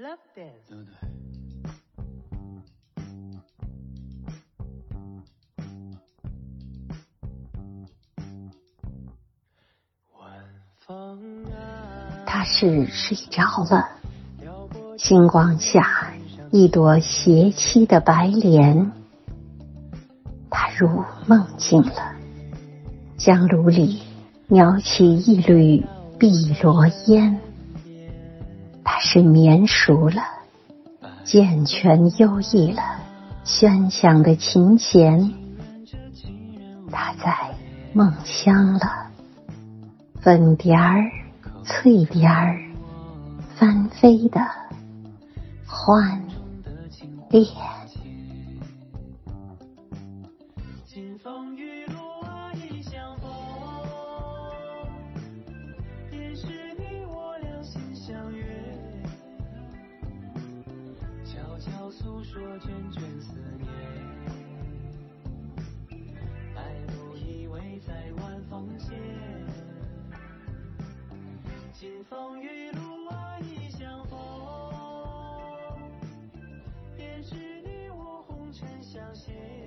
Love this。对不对？他是睡着了，星光下一朵斜栖的白莲，他入梦境了，香炉里袅起一缕碧螺烟，他是绵熟了，健全优异了，喧响的琴弦，它在梦乡了。粉蝶儿、翠蝶儿翻飞的欢恋。诉说涓涓思念，白露依偎在晚风间。金风玉露一相逢，便是你我红尘相携。